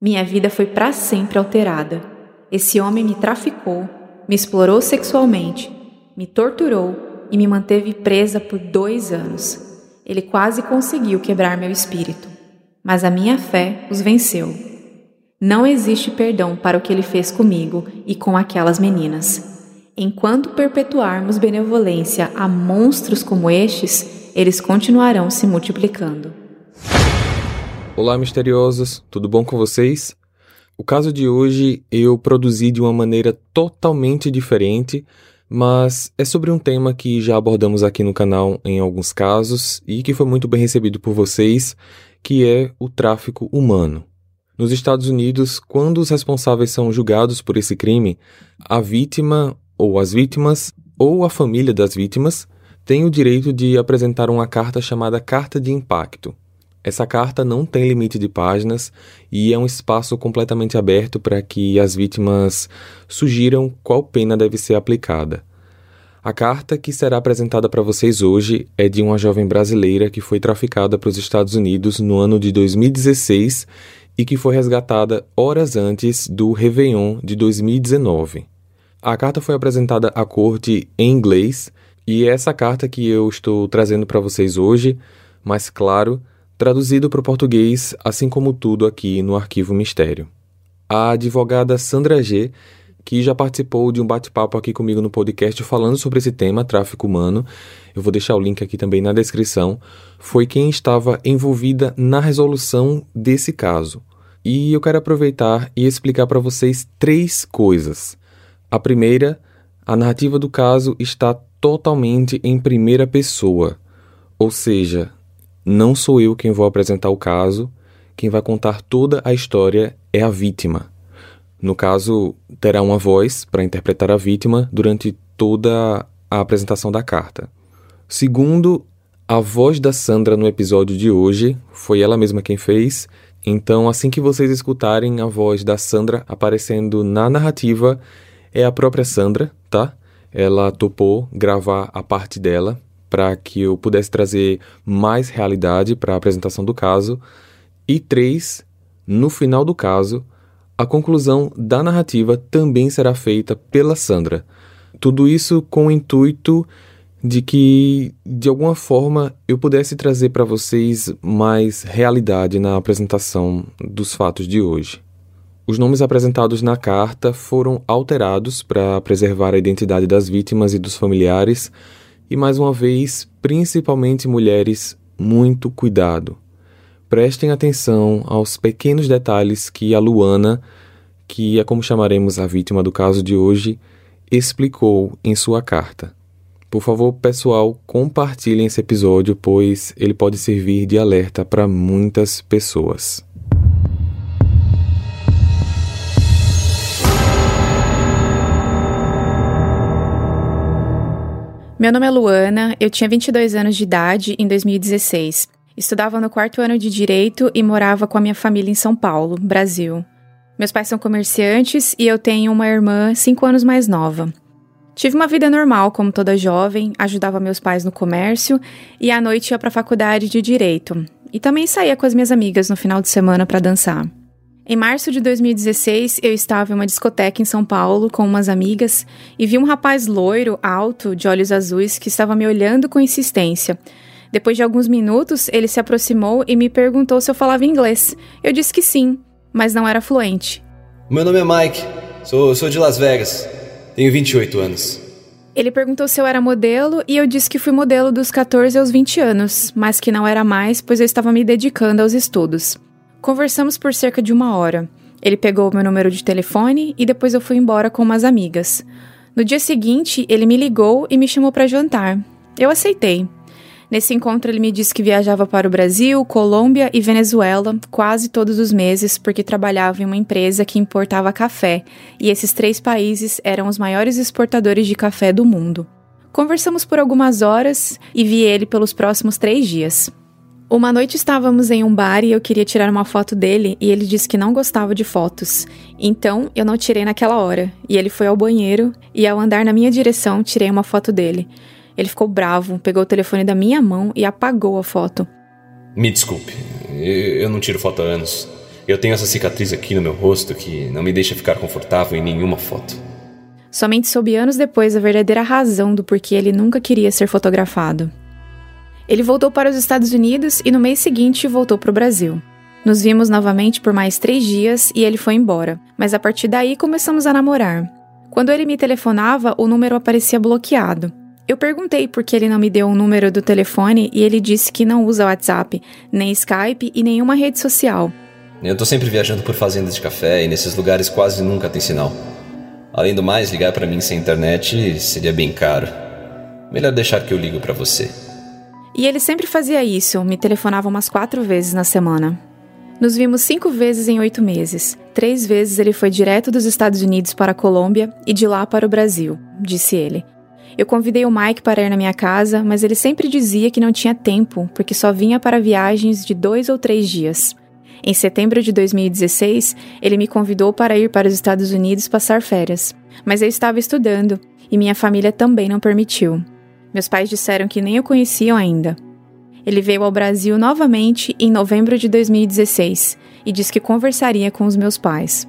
Minha vida foi para sempre alterada. Esse homem me traficou, me explorou sexualmente, me torturou e me manteve presa por dois anos. Ele quase conseguiu quebrar meu espírito, mas a minha fé os venceu. Não existe perdão para o que ele fez comigo e com aquelas meninas. Enquanto perpetuarmos benevolência a monstros como estes, eles continuarão se multiplicando. Olá, misteriosos, tudo bom com vocês? O caso de hoje eu produzi de uma maneira totalmente diferente, mas é sobre um tema que já abordamos aqui no canal em alguns casos e que foi muito bem recebido por vocês, que é o tráfico humano. Nos Estados Unidos, quando os responsáveis são julgados por esse crime, a vítima ou as vítimas ou a família das vítimas tem o direito de apresentar uma carta chamada Carta de Impacto. Essa carta não tem limite de páginas e é um espaço completamente aberto para que as vítimas sugiram qual pena deve ser aplicada. A carta que será apresentada para vocês hoje é de uma jovem brasileira que foi traficada para os Estados Unidos no ano de 2016 e que foi resgatada horas antes do Réveillon de 2019. A carta foi apresentada à corte em inglês e é essa carta que eu estou trazendo para vocês hoje, mas claro, traduzido para o português, assim como tudo aqui no Arquivo Mistério. A advogada Sandra G, que já participou de um bate-papo aqui comigo no podcast falando sobre esse tema, tráfico humano, eu vou deixar o link aqui também na descrição, foi quem estava envolvida na resolução desse caso. E eu quero aproveitar e explicar para vocês três coisas. A primeira, a narrativa do caso está totalmente em primeira pessoa, ou seja, não sou eu quem vou apresentar o caso, quem vai contar toda a história é a vítima. No caso, terá uma voz para interpretar a vítima durante toda a apresentação da carta. Segundo, a voz da Sandra no episódio de hoje foi ela mesma quem fez, então assim que vocês escutarem a voz da Sandra aparecendo na narrativa, é a própria Sandra, tá? Ela topou gravar a parte dela para que eu pudesse trazer mais realidade para a apresentação do caso. E três, no final do caso, a conclusão da narrativa também será feita pela Sandra. Tudo isso com o intuito de que, de alguma forma, eu pudesse trazer para vocês mais realidade na apresentação dos fatos de hoje. Os nomes apresentados na carta foram alterados para preservar a identidade das vítimas e dos familiares e mais uma vez, principalmente mulheres, muito cuidado. Prestem atenção aos pequenos detalhes que a Luana, que é como chamaremos a vítima do caso de hoje, explicou em sua carta. Por favor, pessoal, compartilhem esse episódio, pois ele pode servir de alerta para muitas pessoas. Meu nome é Luana, eu tinha 22 anos de idade em 2016. Estudava no quarto ano de Direito e morava com a minha família em São Paulo, Brasil. Meus pais são comerciantes e eu tenho uma irmã 5 anos mais nova. Tive uma vida normal, como toda jovem, ajudava meus pais no comércio e à noite ia para a faculdade de Direito. E também saía com as minhas amigas no final de semana para dançar. Em março de 2016, eu estava em uma discoteca em São Paulo com umas amigas e vi um rapaz loiro, alto, de olhos azuis, que estava me olhando com insistência. Depois de alguns minutos, ele se aproximou e me perguntou se eu falava inglês. Eu disse que sim, mas não era fluente. Meu nome é Mike, sou, sou de Las Vegas, tenho 28 anos. Ele perguntou se eu era modelo e eu disse que fui modelo dos 14 aos 20 anos, mas que não era mais, pois eu estava me dedicando aos estudos. Conversamos por cerca de uma hora. Ele pegou meu número de telefone e depois eu fui embora com umas amigas. No dia seguinte, ele me ligou e me chamou para jantar. Eu aceitei. Nesse encontro, ele me disse que viajava para o Brasil, Colômbia e Venezuela quase todos os meses porque trabalhava em uma empresa que importava café, e esses três países eram os maiores exportadores de café do mundo. Conversamos por algumas horas e vi ele pelos próximos três dias. Uma noite estávamos em um bar e eu queria tirar uma foto dele e ele disse que não gostava de fotos. Então eu não tirei naquela hora. E ele foi ao banheiro e ao andar na minha direção tirei uma foto dele. Ele ficou bravo, pegou o telefone da minha mão e apagou a foto. Me desculpe, eu não tiro foto há anos. Eu tenho essa cicatriz aqui no meu rosto que não me deixa ficar confortável em nenhuma foto. Somente soube anos depois a verdadeira razão do porquê ele nunca queria ser fotografado. Ele voltou para os Estados Unidos e no mês seguinte voltou para o Brasil. Nos vimos novamente por mais três dias e ele foi embora, mas a partir daí começamos a namorar. Quando ele me telefonava, o número aparecia bloqueado. Eu perguntei por que ele não me deu o um número do telefone e ele disse que não usa WhatsApp, nem Skype e nenhuma rede social. Eu tô sempre viajando por fazendas de café e nesses lugares quase nunca tem sinal. Além do mais, ligar para mim sem internet seria bem caro. Melhor deixar que eu ligo para você. E ele sempre fazia isso, me telefonava umas quatro vezes na semana. Nos vimos cinco vezes em oito meses. Três vezes ele foi direto dos Estados Unidos para a Colômbia e de lá para o Brasil, disse ele. Eu convidei o Mike para ir na minha casa, mas ele sempre dizia que não tinha tempo, porque só vinha para viagens de dois ou três dias. Em setembro de 2016, ele me convidou para ir para os Estados Unidos passar férias, mas eu estava estudando e minha família também não permitiu. Meus pais disseram que nem o conheciam ainda. Ele veio ao Brasil novamente em novembro de 2016 e disse que conversaria com os meus pais.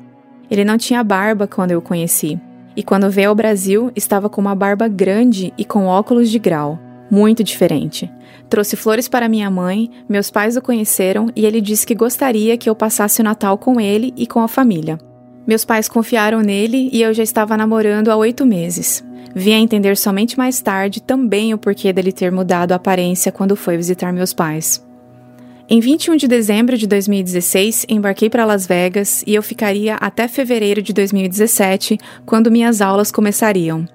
Ele não tinha barba quando eu o conheci, e quando veio ao Brasil estava com uma barba grande e com óculos de grau, muito diferente. Trouxe flores para minha mãe, meus pais o conheceram e ele disse que gostaria que eu passasse o Natal com ele e com a família. Meus pais confiaram nele e eu já estava namorando há oito meses. Vim a entender somente mais tarde também o porquê dele ter mudado a aparência quando foi visitar meus pais. Em 21 de dezembro de 2016, embarquei para Las Vegas e eu ficaria até fevereiro de 2017, quando minhas aulas começariam.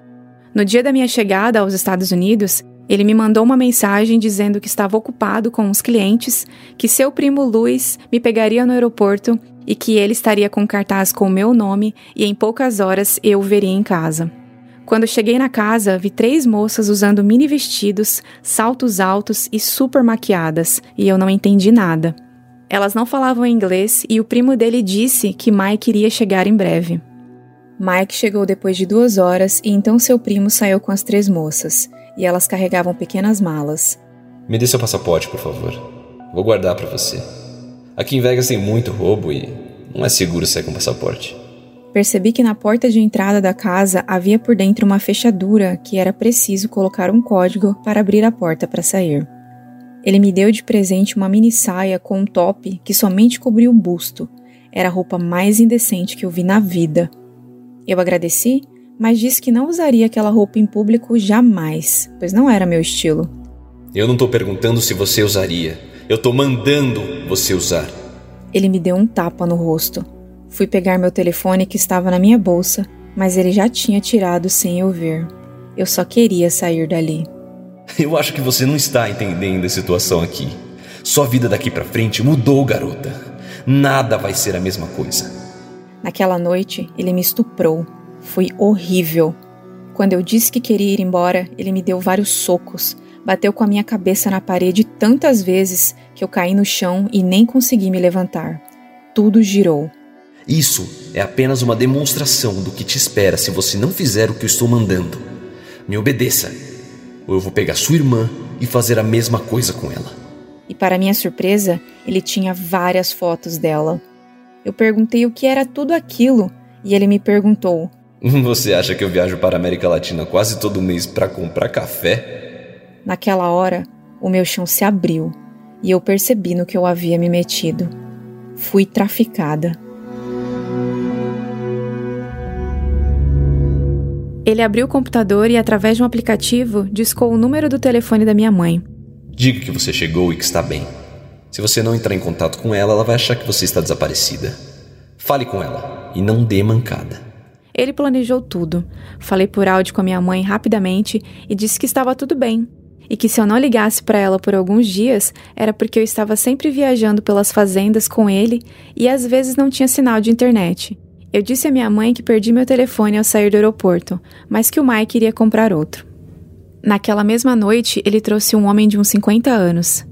No dia da minha chegada aos Estados Unidos, ele me mandou uma mensagem dizendo que estava ocupado com uns clientes, que seu primo Luiz me pegaria no aeroporto e que ele estaria com cartaz com o meu nome e em poucas horas eu o veria em casa. Quando cheguei na casa, vi três moças usando mini vestidos, saltos altos e super maquiadas, e eu não entendi nada. Elas não falavam inglês e o primo dele disse que Mike iria chegar em breve. Mike chegou depois de duas horas e então seu primo saiu com as três moças, e elas carregavam pequenas malas. Me dê seu passaporte, por favor. Vou guardar para você. Aqui em Vegas tem muito roubo e não é seguro sair com passaporte. Percebi que na porta de entrada da casa havia por dentro uma fechadura que era preciso colocar um código para abrir a porta para sair. Ele me deu de presente uma mini saia com um top que somente cobria o busto. Era a roupa mais indecente que eu vi na vida. Eu agradeci, mas disse que não usaria aquela roupa em público jamais, pois não era meu estilo. Eu não tô perguntando se você usaria. Eu tô mandando você usar. Ele me deu um tapa no rosto. Fui pegar meu telefone que estava na minha bolsa, mas ele já tinha tirado sem eu ver. Eu só queria sair dali. Eu acho que você não está entendendo a situação aqui. Sua vida daqui para frente mudou, garota. Nada vai ser a mesma coisa. Naquela noite, ele me estuprou. Foi horrível. Quando eu disse que queria ir embora, ele me deu vários socos. Bateu com a minha cabeça na parede tantas vezes que eu caí no chão e nem consegui me levantar. Tudo girou. Isso é apenas uma demonstração do que te espera se você não fizer o que eu estou mandando. Me obedeça, ou eu vou pegar sua irmã e fazer a mesma coisa com ela. E para minha surpresa, ele tinha várias fotos dela. Eu perguntei o que era tudo aquilo e ele me perguntou: Você acha que eu viajo para a América Latina quase todo mês para comprar café? Naquela hora, o meu chão se abriu e eu percebi no que eu havia me metido. Fui traficada. Ele abriu o computador e, através de um aplicativo, discou o número do telefone da minha mãe. Diga que você chegou e que está bem. Se você não entrar em contato com ela, ela vai achar que você está desaparecida. Fale com ela e não dê mancada. Ele planejou tudo. Falei por áudio com a minha mãe rapidamente e disse que estava tudo bem. E que se eu não ligasse para ela por alguns dias, era porque eu estava sempre viajando pelas fazendas com ele e às vezes não tinha sinal de internet. Eu disse à minha mãe que perdi meu telefone ao sair do aeroporto, mas que o Mike iria comprar outro. Naquela mesma noite, ele trouxe um homem de uns 50 anos.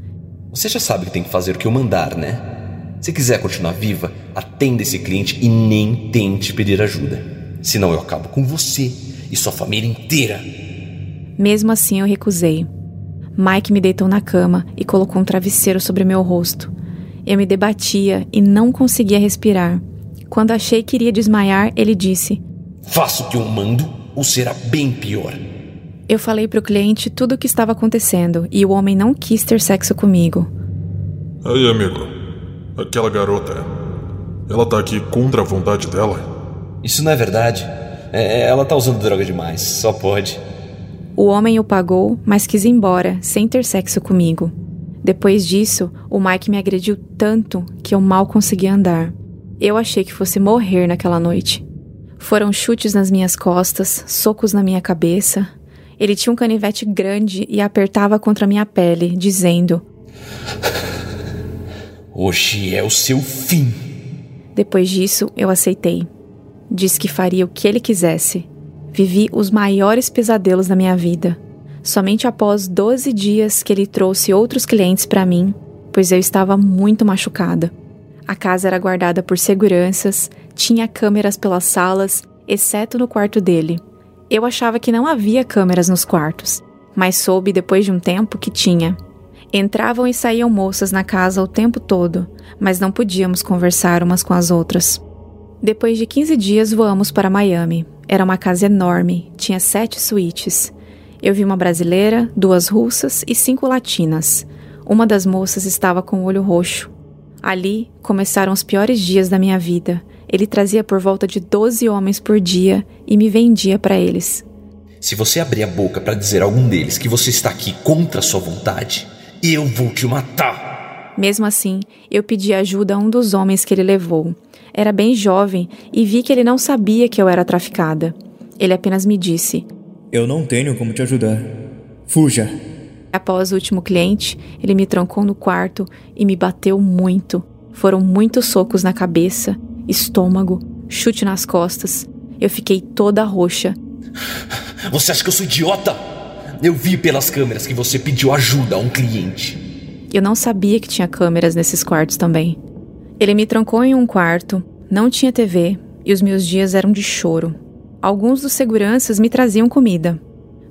Você já sabe que tem que fazer o que eu mandar, né? Se quiser continuar viva, atenda esse cliente e nem tente pedir ajuda. Senão eu acabo com você e sua família inteira. Mesmo assim, eu recusei. Mike me deitou na cama e colocou um travesseiro sobre meu rosto. Eu me debatia e não conseguia respirar. Quando achei que iria desmaiar, ele disse: Faça o que eu mando ou será bem pior. Eu falei para o cliente tudo o que estava acontecendo e o homem não quis ter sexo comigo. Aí, amigo, aquela garota, ela tá aqui contra a vontade dela? Isso não é verdade. É, ela tá usando droga demais, só pode. O homem o pagou, mas quis ir embora, sem ter sexo comigo. Depois disso, o Mike me agrediu tanto que eu mal conseguia andar. Eu achei que fosse morrer naquela noite. Foram chutes nas minhas costas, socos na minha cabeça. Ele tinha um canivete grande e apertava contra minha pele, dizendo: Hoje é o seu fim. Depois disso, eu aceitei. Disse que faria o que ele quisesse. Vivi os maiores pesadelos da minha vida. Somente após 12 dias que ele trouxe outros clientes para mim, pois eu estava muito machucada. A casa era guardada por seguranças, tinha câmeras pelas salas, exceto no quarto dele. Eu achava que não havia câmeras nos quartos, mas soube depois de um tempo que tinha. Entravam e saíam moças na casa o tempo todo, mas não podíamos conversar umas com as outras. Depois de 15 dias, voamos para Miami, era uma casa enorme, tinha sete suítes. Eu vi uma brasileira, duas russas e cinco latinas. Uma das moças estava com o olho roxo. Ali começaram os piores dias da minha vida. Ele trazia por volta de 12 homens por dia e me vendia para eles. Se você abrir a boca para dizer a algum deles que você está aqui contra sua vontade, eu vou te matar. Mesmo assim, eu pedi ajuda a um dos homens que ele levou. Era bem jovem e vi que ele não sabia que eu era traficada. Ele apenas me disse: Eu não tenho como te ajudar. Fuja. Após o último cliente, ele me trancou no quarto e me bateu muito. Foram muitos socos na cabeça, estômago, chute nas costas. Eu fiquei toda roxa. Você acha que eu sou idiota? Eu vi pelas câmeras que você pediu ajuda a um cliente. Eu não sabia que tinha câmeras nesses quartos também. Ele me trancou em um quarto, não tinha TV e os meus dias eram de choro. Alguns dos seguranças me traziam comida.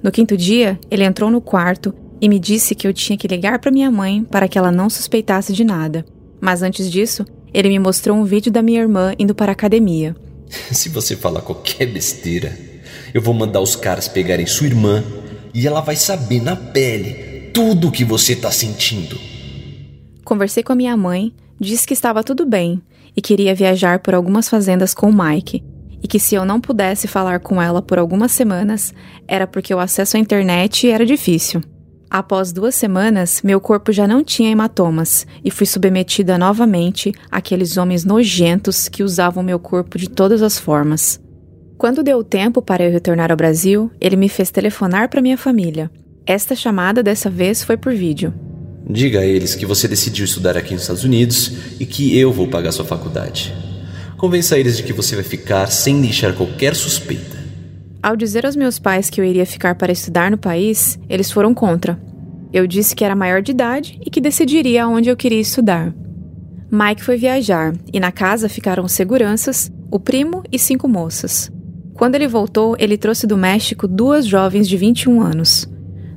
No quinto dia, ele entrou no quarto e me disse que eu tinha que ligar para minha mãe para que ela não suspeitasse de nada. Mas antes disso, ele me mostrou um vídeo da minha irmã indo para a academia. Se você falar qualquer besteira, eu vou mandar os caras pegarem sua irmã e ela vai saber na pele tudo o que você está sentindo. Conversei com a minha mãe Disse que estava tudo bem e queria viajar por algumas fazendas com Mike, e que se eu não pudesse falar com ela por algumas semanas, era porque o acesso à internet era difícil. Após duas semanas, meu corpo já não tinha hematomas e fui submetida novamente àqueles homens nojentos que usavam meu corpo de todas as formas. Quando deu tempo para eu retornar ao Brasil, ele me fez telefonar para minha família. Esta chamada dessa vez foi por vídeo. Diga a eles que você decidiu estudar aqui nos Estados Unidos e que eu vou pagar sua faculdade. Convença eles de que você vai ficar sem deixar qualquer suspeita. Ao dizer aos meus pais que eu iria ficar para estudar no país, eles foram contra. Eu disse que era maior de idade e que decidiria onde eu queria estudar. Mike foi viajar e na casa ficaram seguranças, o primo e cinco moças. Quando ele voltou, ele trouxe do México duas jovens de 21 anos.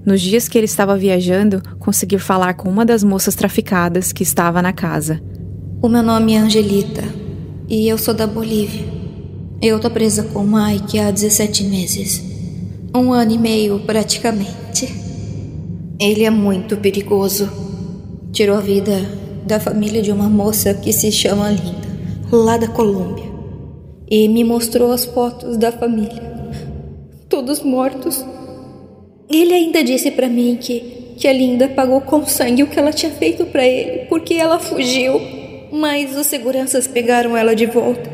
Nos dias que ele estava viajando, consegui falar com uma das moças traficadas que estava na casa. O meu nome é Angelita e eu sou da Bolívia. Eu tô presa com o Mike há 17 meses. Um ano e meio, praticamente. Ele é muito perigoso. Tirou a vida da família de uma moça que se chama Linda, lá da Colômbia. E me mostrou as fotos da família. Todos mortos ele ainda disse para mim que, que a Linda pagou com sangue o que ela tinha feito para ele, porque ela fugiu, mas os seguranças pegaram ela de volta.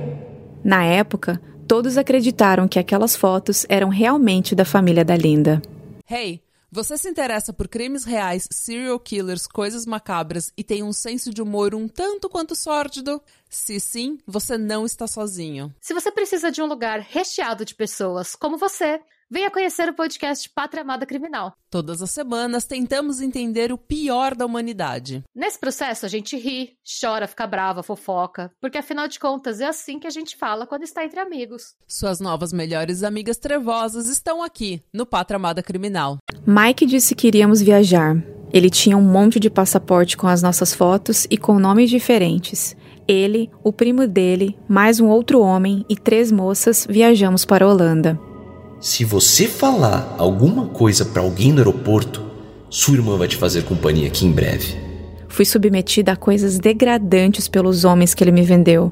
Na época, todos acreditaram que aquelas fotos eram realmente da família da Linda. Hey, você se interessa por crimes reais, serial killers, coisas macabras e tem um senso de humor um tanto quanto sórdido? Se sim, você não está sozinho. Se você precisa de um lugar recheado de pessoas como você, Venha conhecer o podcast Pátria Amada Criminal. Todas as semanas tentamos entender o pior da humanidade. Nesse processo a gente ri, chora, fica brava, fofoca, porque afinal de contas é assim que a gente fala quando está entre amigos. Suas novas melhores amigas trevosas estão aqui no Pátria Amada Criminal. Mike disse que iríamos viajar. Ele tinha um monte de passaporte com as nossas fotos e com nomes diferentes. Ele, o primo dele, mais um outro homem e três moças viajamos para a Holanda. Se você falar alguma coisa para alguém no aeroporto, sua irmã vai te fazer companhia aqui em breve. Fui submetida a coisas degradantes pelos homens que ele me vendeu.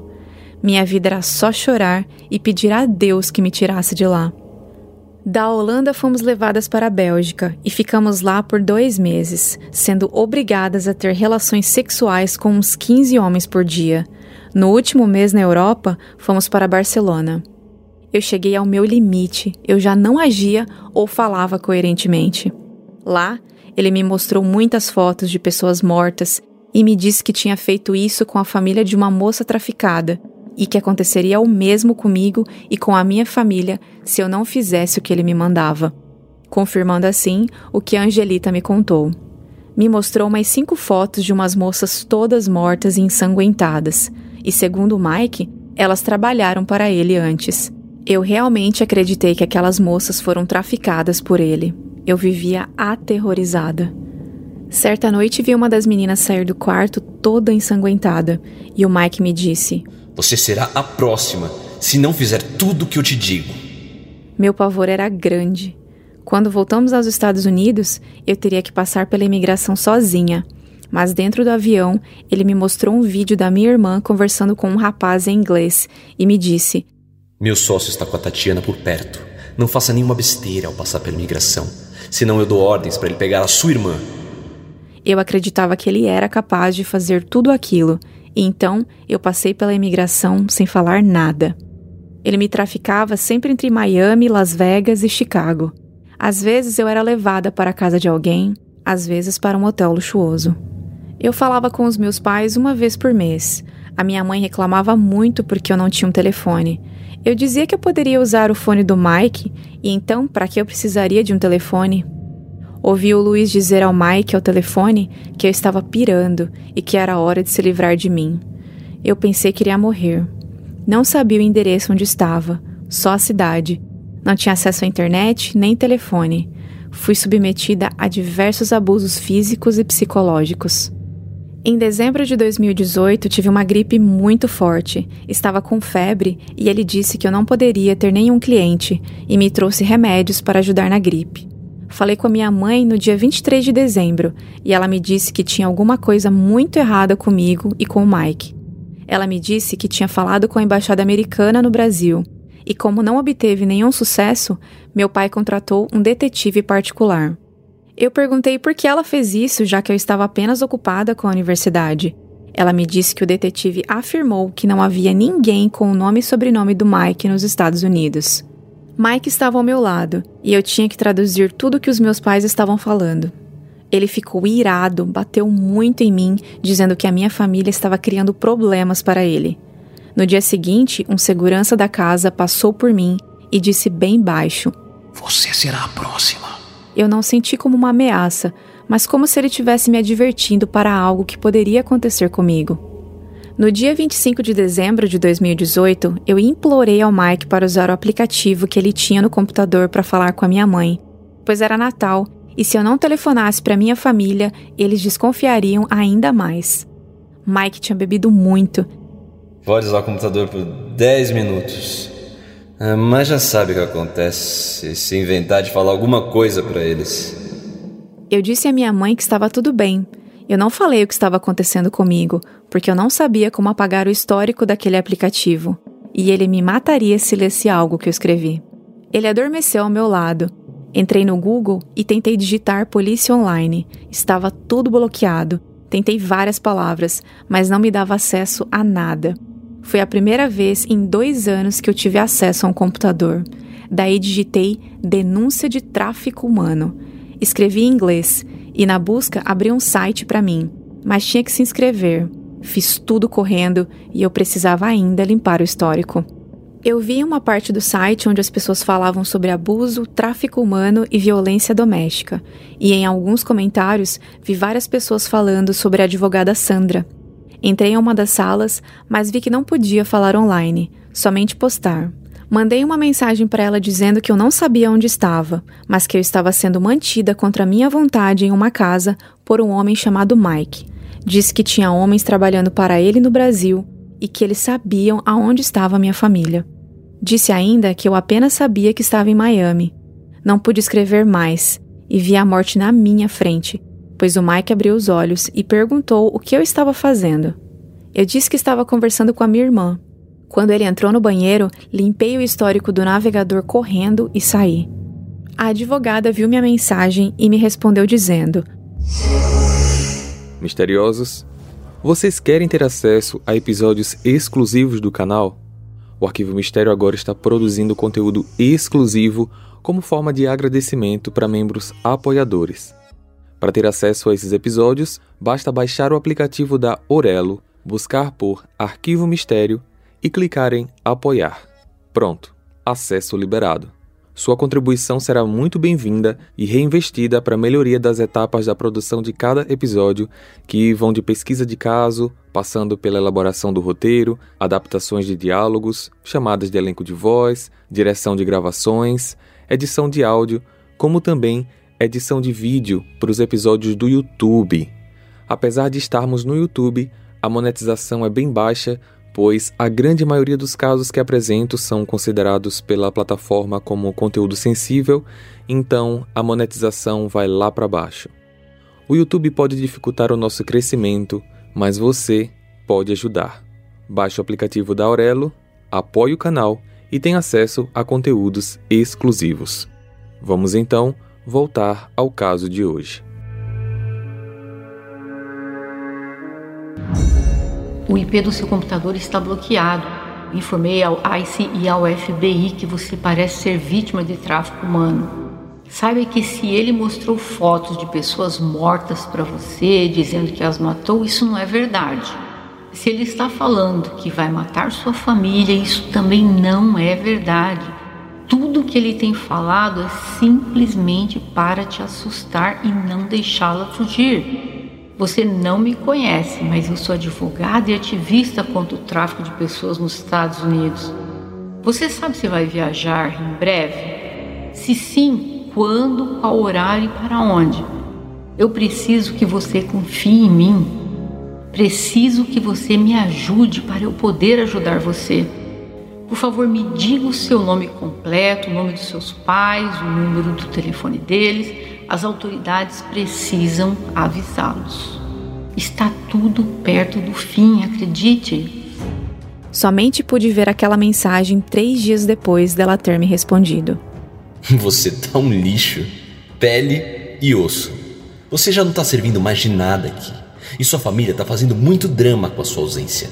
Minha vida era só chorar e pedir a Deus que me tirasse de lá. Da Holanda fomos levadas para a Bélgica e ficamos lá por dois meses, sendo obrigadas a ter relações sexuais com uns 15 homens por dia. No último mês na Europa, fomos para Barcelona. Eu cheguei ao meu limite, eu já não agia ou falava coerentemente. Lá, ele me mostrou muitas fotos de pessoas mortas e me disse que tinha feito isso com a família de uma moça traficada e que aconteceria o mesmo comigo e com a minha família se eu não fizesse o que ele me mandava. Confirmando assim o que a Angelita me contou. Me mostrou mais cinco fotos de umas moças todas mortas e ensanguentadas, e segundo Mike, elas trabalharam para ele antes. Eu realmente acreditei que aquelas moças foram traficadas por ele. Eu vivia aterrorizada. Certa noite vi uma das meninas sair do quarto toda ensanguentada, e o Mike me disse: você será a próxima se não fizer tudo o que eu te digo. Meu pavor era grande. Quando voltamos aos Estados Unidos, eu teria que passar pela imigração sozinha. Mas dentro do avião, ele me mostrou um vídeo da minha irmã conversando com um rapaz em inglês e me disse: Meu sócio está com a Tatiana por perto. Não faça nenhuma besteira ao passar pela imigração, senão eu dou ordens para ele pegar a sua irmã. Eu acreditava que ele era capaz de fazer tudo aquilo então eu passei pela imigração sem falar nada. Ele me traficava sempre entre Miami, Las Vegas e Chicago. Às vezes eu era levada para a casa de alguém, às vezes para um hotel luxuoso. Eu falava com os meus pais uma vez por mês. A minha mãe reclamava muito porque eu não tinha um telefone. Eu dizia que eu poderia usar o fone do Mike, e então para que eu precisaria de um telefone? Ouvi o Luiz dizer ao Mike ao telefone que eu estava pirando e que era hora de se livrar de mim. Eu pensei que iria morrer. Não sabia o endereço onde estava, só a cidade. Não tinha acesso à internet nem telefone. Fui submetida a diversos abusos físicos e psicológicos. Em dezembro de 2018, tive uma gripe muito forte. Estava com febre e ele disse que eu não poderia ter nenhum cliente e me trouxe remédios para ajudar na gripe. Falei com a minha mãe no dia 23 de dezembro e ela me disse que tinha alguma coisa muito errada comigo e com o Mike. Ela me disse que tinha falado com a embaixada americana no Brasil e, como não obteve nenhum sucesso, meu pai contratou um detetive particular. Eu perguntei por que ela fez isso, já que eu estava apenas ocupada com a universidade. Ela me disse que o detetive afirmou que não havia ninguém com o nome e sobrenome do Mike nos Estados Unidos. Mike estava ao meu lado e eu tinha que traduzir tudo o que os meus pais estavam falando. Ele ficou irado, bateu muito em mim, dizendo que a minha família estava criando problemas para ele. No dia seguinte, um segurança da casa passou por mim e disse bem baixo: Você será a próxima. Eu não senti como uma ameaça, mas como se ele estivesse me advertindo para algo que poderia acontecer comigo. No dia 25 de dezembro de 2018, eu implorei ao Mike para usar o aplicativo que ele tinha no computador para falar com a minha mãe, pois era Natal e se eu não telefonasse para minha família, eles desconfiariam ainda mais. Mike tinha bebido muito. Pode usar o computador por 10 minutos. Ah, mas já sabe o que acontece se inventar de falar alguma coisa para eles. Eu disse à minha mãe que estava tudo bem, eu não falei o que estava acontecendo comigo, porque eu não sabia como apagar o histórico daquele aplicativo, e ele me mataria se lesse algo que eu escrevi. Ele adormeceu ao meu lado. Entrei no Google e tentei digitar polícia online. Estava tudo bloqueado. Tentei várias palavras, mas não me dava acesso a nada. Foi a primeira vez em dois anos que eu tive acesso a um computador. Daí digitei denúncia de tráfico humano. Escrevi em inglês e na busca abriu um site para mim, mas tinha que se inscrever. Fiz tudo correndo e eu precisava ainda limpar o histórico. Eu vi uma parte do site onde as pessoas falavam sobre abuso, tráfico humano e violência doméstica, e em alguns comentários vi várias pessoas falando sobre a advogada Sandra. Entrei em uma das salas, mas vi que não podia falar online, somente postar. Mandei uma mensagem para ela dizendo que eu não sabia onde estava, mas que eu estava sendo mantida contra minha vontade em uma casa por um homem chamado Mike. Disse que tinha homens trabalhando para ele no Brasil e que eles sabiam aonde estava minha família. Disse ainda que eu apenas sabia que estava em Miami. Não pude escrever mais e vi a morte na minha frente, pois o Mike abriu os olhos e perguntou o que eu estava fazendo. Eu disse que estava conversando com a minha irmã. Quando ele entrou no banheiro, limpei o histórico do navegador correndo e saí. A advogada viu minha mensagem e me respondeu dizendo: Misteriosos, vocês querem ter acesso a episódios exclusivos do canal? O Arquivo Mistério agora está produzindo conteúdo exclusivo como forma de agradecimento para membros apoiadores. Para ter acesso a esses episódios, basta baixar o aplicativo da Orelo, buscar por Arquivo Mistério e clicar em Apoiar. Pronto, acesso liberado. Sua contribuição será muito bem-vinda e reinvestida para a melhoria das etapas da produção de cada episódio, que vão de pesquisa de caso, passando pela elaboração do roteiro, adaptações de diálogos, chamadas de elenco de voz, direção de gravações, edição de áudio, como também edição de vídeo para os episódios do YouTube. Apesar de estarmos no YouTube, a monetização é bem baixa, pois a grande maioria dos casos que apresento são considerados pela plataforma como conteúdo sensível, então a monetização vai lá para baixo. O YouTube pode dificultar o nosso crescimento, mas você pode ajudar. Baixe o aplicativo da Aurelo, apoie o canal e tenha acesso a conteúdos exclusivos. Vamos então voltar ao caso de hoje. O IP do seu computador está bloqueado. Informei ao ICE e ao FBI que você parece ser vítima de tráfico humano. Saiba que se ele mostrou fotos de pessoas mortas para você, dizendo que as matou, isso não é verdade. Se ele está falando que vai matar sua família, isso também não é verdade. Tudo que ele tem falado é simplesmente para te assustar e não deixá-la fugir. Você não me conhece, mas eu sou advogada e ativista contra o tráfico de pessoas nos Estados Unidos. Você sabe se vai viajar em breve? Se sim, quando, qual horário e para onde? Eu preciso que você confie em mim. Preciso que você me ajude para eu poder ajudar você. Por favor, me diga o seu nome completo, o nome dos seus pais, o número do telefone deles as autoridades precisam avisá-los. Está tudo perto do fim, acredite. Somente pude ver aquela mensagem três dias depois dela ter me respondido. Você tá um lixo. Pele e osso. Você já não tá servindo mais de nada aqui. E sua família tá fazendo muito drama com a sua ausência.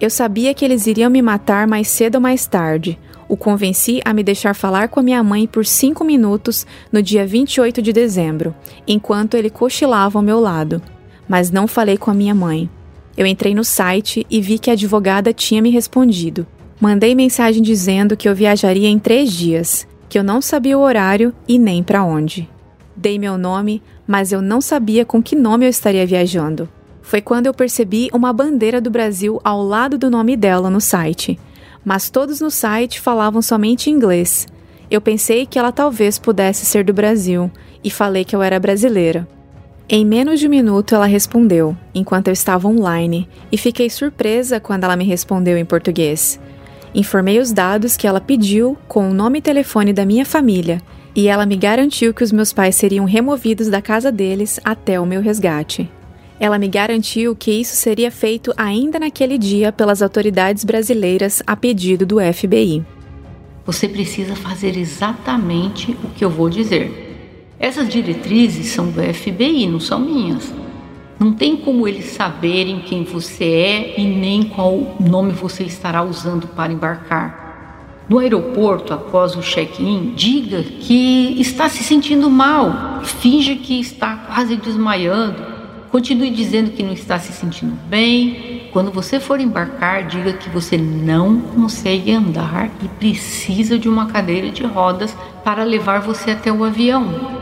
Eu sabia que eles iriam me matar mais cedo ou mais tarde, o convenci a me deixar falar com a minha mãe por cinco minutos no dia 28 de dezembro, enquanto ele cochilava ao meu lado. Mas não falei com a minha mãe. Eu entrei no site e vi que a advogada tinha me respondido. Mandei mensagem dizendo que eu viajaria em três dias, que eu não sabia o horário e nem para onde. Dei meu nome, mas eu não sabia com que nome eu estaria viajando. Foi quando eu percebi uma bandeira do Brasil ao lado do nome dela no site mas todos no site falavam somente inglês. Eu pensei que ela talvez pudesse ser do Brasil e falei que eu era brasileira. Em menos de um minuto ela respondeu, enquanto eu estava online, e fiquei surpresa quando ela me respondeu em português. Informei os dados que ela pediu com o nome e telefone da minha família, e ela me garantiu que os meus pais seriam removidos da casa deles até o meu resgate. Ela me garantiu que isso seria feito ainda naquele dia pelas autoridades brasileiras a pedido do FBI. Você precisa fazer exatamente o que eu vou dizer. Essas diretrizes são do FBI, não são minhas. Não tem como eles saberem quem você é e nem qual nome você estará usando para embarcar. No aeroporto, após o check-in, diga que está se sentindo mal, finge que está quase desmaiando Continue dizendo que não está se sentindo bem. Quando você for embarcar, diga que você não consegue andar e precisa de uma cadeira de rodas para levar você até o avião.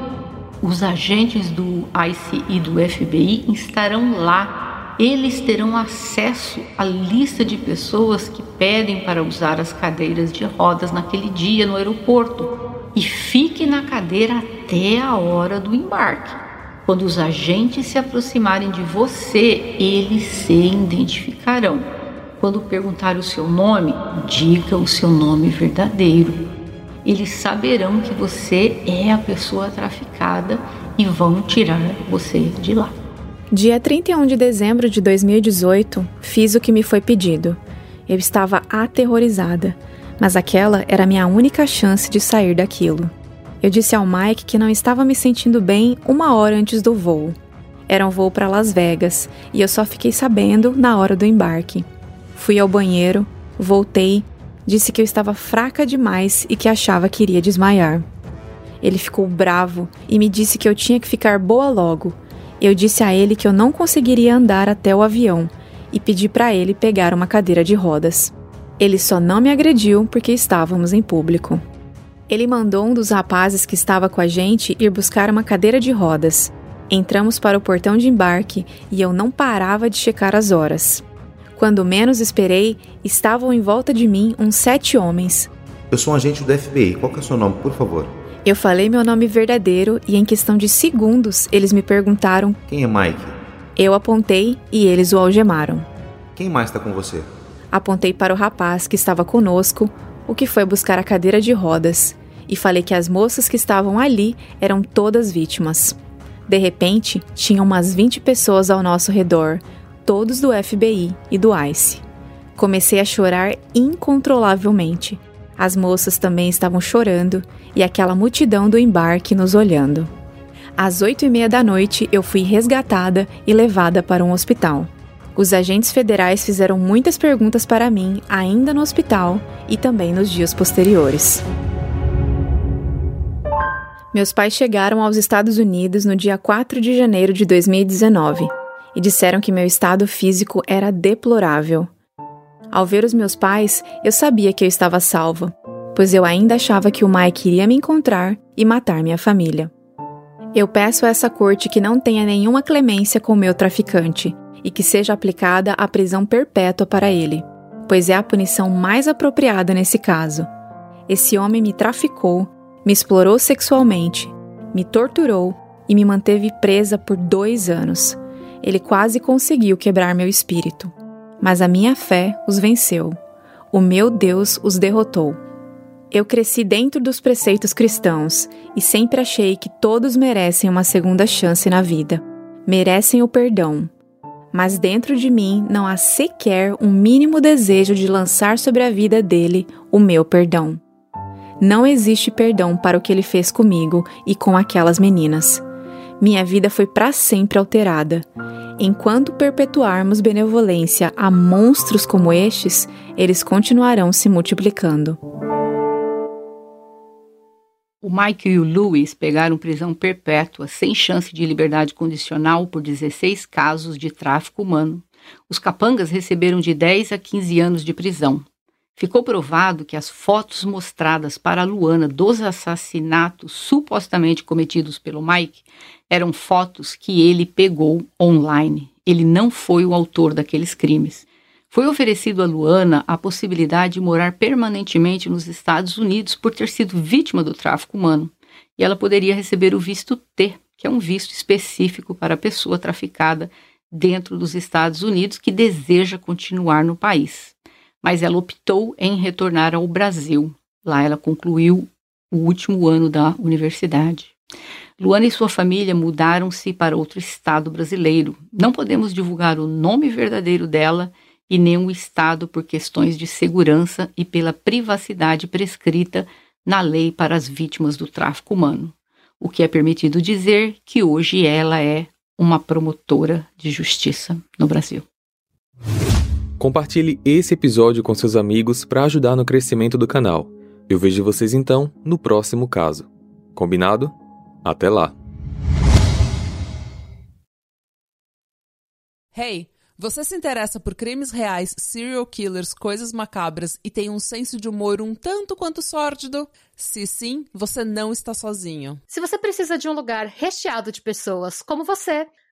Os agentes do ICE e do FBI estarão lá eles terão acesso à lista de pessoas que pedem para usar as cadeiras de rodas naquele dia no aeroporto. E fique na cadeira até a hora do embarque. Quando os agentes se aproximarem de você, eles se identificarão. Quando perguntar o seu nome, diga o seu nome verdadeiro. Eles saberão que você é a pessoa traficada e vão tirar você de lá. Dia 31 de dezembro de 2018, fiz o que me foi pedido. Eu estava aterrorizada, mas aquela era a minha única chance de sair daquilo. Eu disse ao Mike que não estava me sentindo bem uma hora antes do voo. Era um voo para Las Vegas e eu só fiquei sabendo na hora do embarque. Fui ao banheiro, voltei, disse que eu estava fraca demais e que achava que iria desmaiar. Ele ficou bravo e me disse que eu tinha que ficar boa logo eu disse a ele que eu não conseguiria andar até o avião e pedi para ele pegar uma cadeira de rodas. Ele só não me agrediu porque estávamos em público. Ele mandou um dos rapazes que estava com a gente ir buscar uma cadeira de rodas. Entramos para o portão de embarque e eu não parava de checar as horas. Quando menos esperei, estavam em volta de mim uns sete homens. Eu sou um agente do FBI. Qual é o seu nome, por favor? Eu falei meu nome verdadeiro e em questão de segundos eles me perguntaram: Quem é Mike? Eu apontei e eles o algemaram. Quem mais está com você? Apontei para o rapaz que estava conosco, o que foi buscar a cadeira de rodas, e falei que as moças que estavam ali eram todas vítimas. De repente, tinha umas 20 pessoas ao nosso redor, todos do FBI e do ICE. Comecei a chorar incontrolavelmente. As moças também estavam chorando e aquela multidão do embarque nos olhando. Às oito e meia da noite, eu fui resgatada e levada para um hospital. Os agentes federais fizeram muitas perguntas para mim, ainda no hospital e também nos dias posteriores. Meus pais chegaram aos Estados Unidos no dia 4 de janeiro de 2019 e disseram que meu estado físico era deplorável. Ao ver os meus pais, eu sabia que eu estava salva, pois eu ainda achava que o Mike iria me encontrar e matar minha família. Eu peço a essa corte que não tenha nenhuma clemência com meu traficante e que seja aplicada a prisão perpétua para ele, pois é a punição mais apropriada nesse caso. Esse homem me traficou, me explorou sexualmente, me torturou e me manteve presa por dois anos. Ele quase conseguiu quebrar meu espírito mas a minha fé os venceu. O meu Deus os derrotou. Eu cresci dentro dos preceitos cristãos e sempre achei que todos merecem uma segunda chance na vida, merecem o perdão. Mas dentro de mim não há sequer um mínimo desejo de lançar sobre a vida dele o meu perdão. Não existe perdão para o que ele fez comigo e com aquelas meninas. Minha vida foi para sempre alterada Enquanto perpetuarmos benevolência a monstros como estes, eles continuarão se multiplicando. O Mike e o Louis pegaram prisão perpétua sem chance de liberdade condicional por 16 casos de tráfico humano. Os capangas receberam de 10 a 15 anos de prisão. Ficou provado que as fotos mostradas para Luana dos assassinatos supostamente cometidos pelo Mike eram fotos que ele pegou online. Ele não foi o autor daqueles crimes. Foi oferecido a Luana a possibilidade de morar permanentemente nos Estados Unidos por ter sido vítima do tráfico humano. E ela poderia receber o visto T, que é um visto específico para a pessoa traficada dentro dos Estados Unidos que deseja continuar no país. Mas ela optou em retornar ao Brasil. Lá ela concluiu o último ano da universidade. Luana e sua família mudaram-se para outro estado brasileiro. Não podemos divulgar o nome verdadeiro dela e nem o estado por questões de segurança e pela privacidade prescrita na lei para as vítimas do tráfico humano. O que é permitido dizer que hoje ela é uma promotora de justiça no Brasil. Compartilhe esse episódio com seus amigos para ajudar no crescimento do canal. Eu vejo vocês então no próximo caso. Combinado? Até lá! Hey, você se interessa por crimes reais, serial killers, coisas macabras e tem um senso de humor um tanto quanto sórdido? Se sim, você não está sozinho. Se você precisa de um lugar recheado de pessoas como você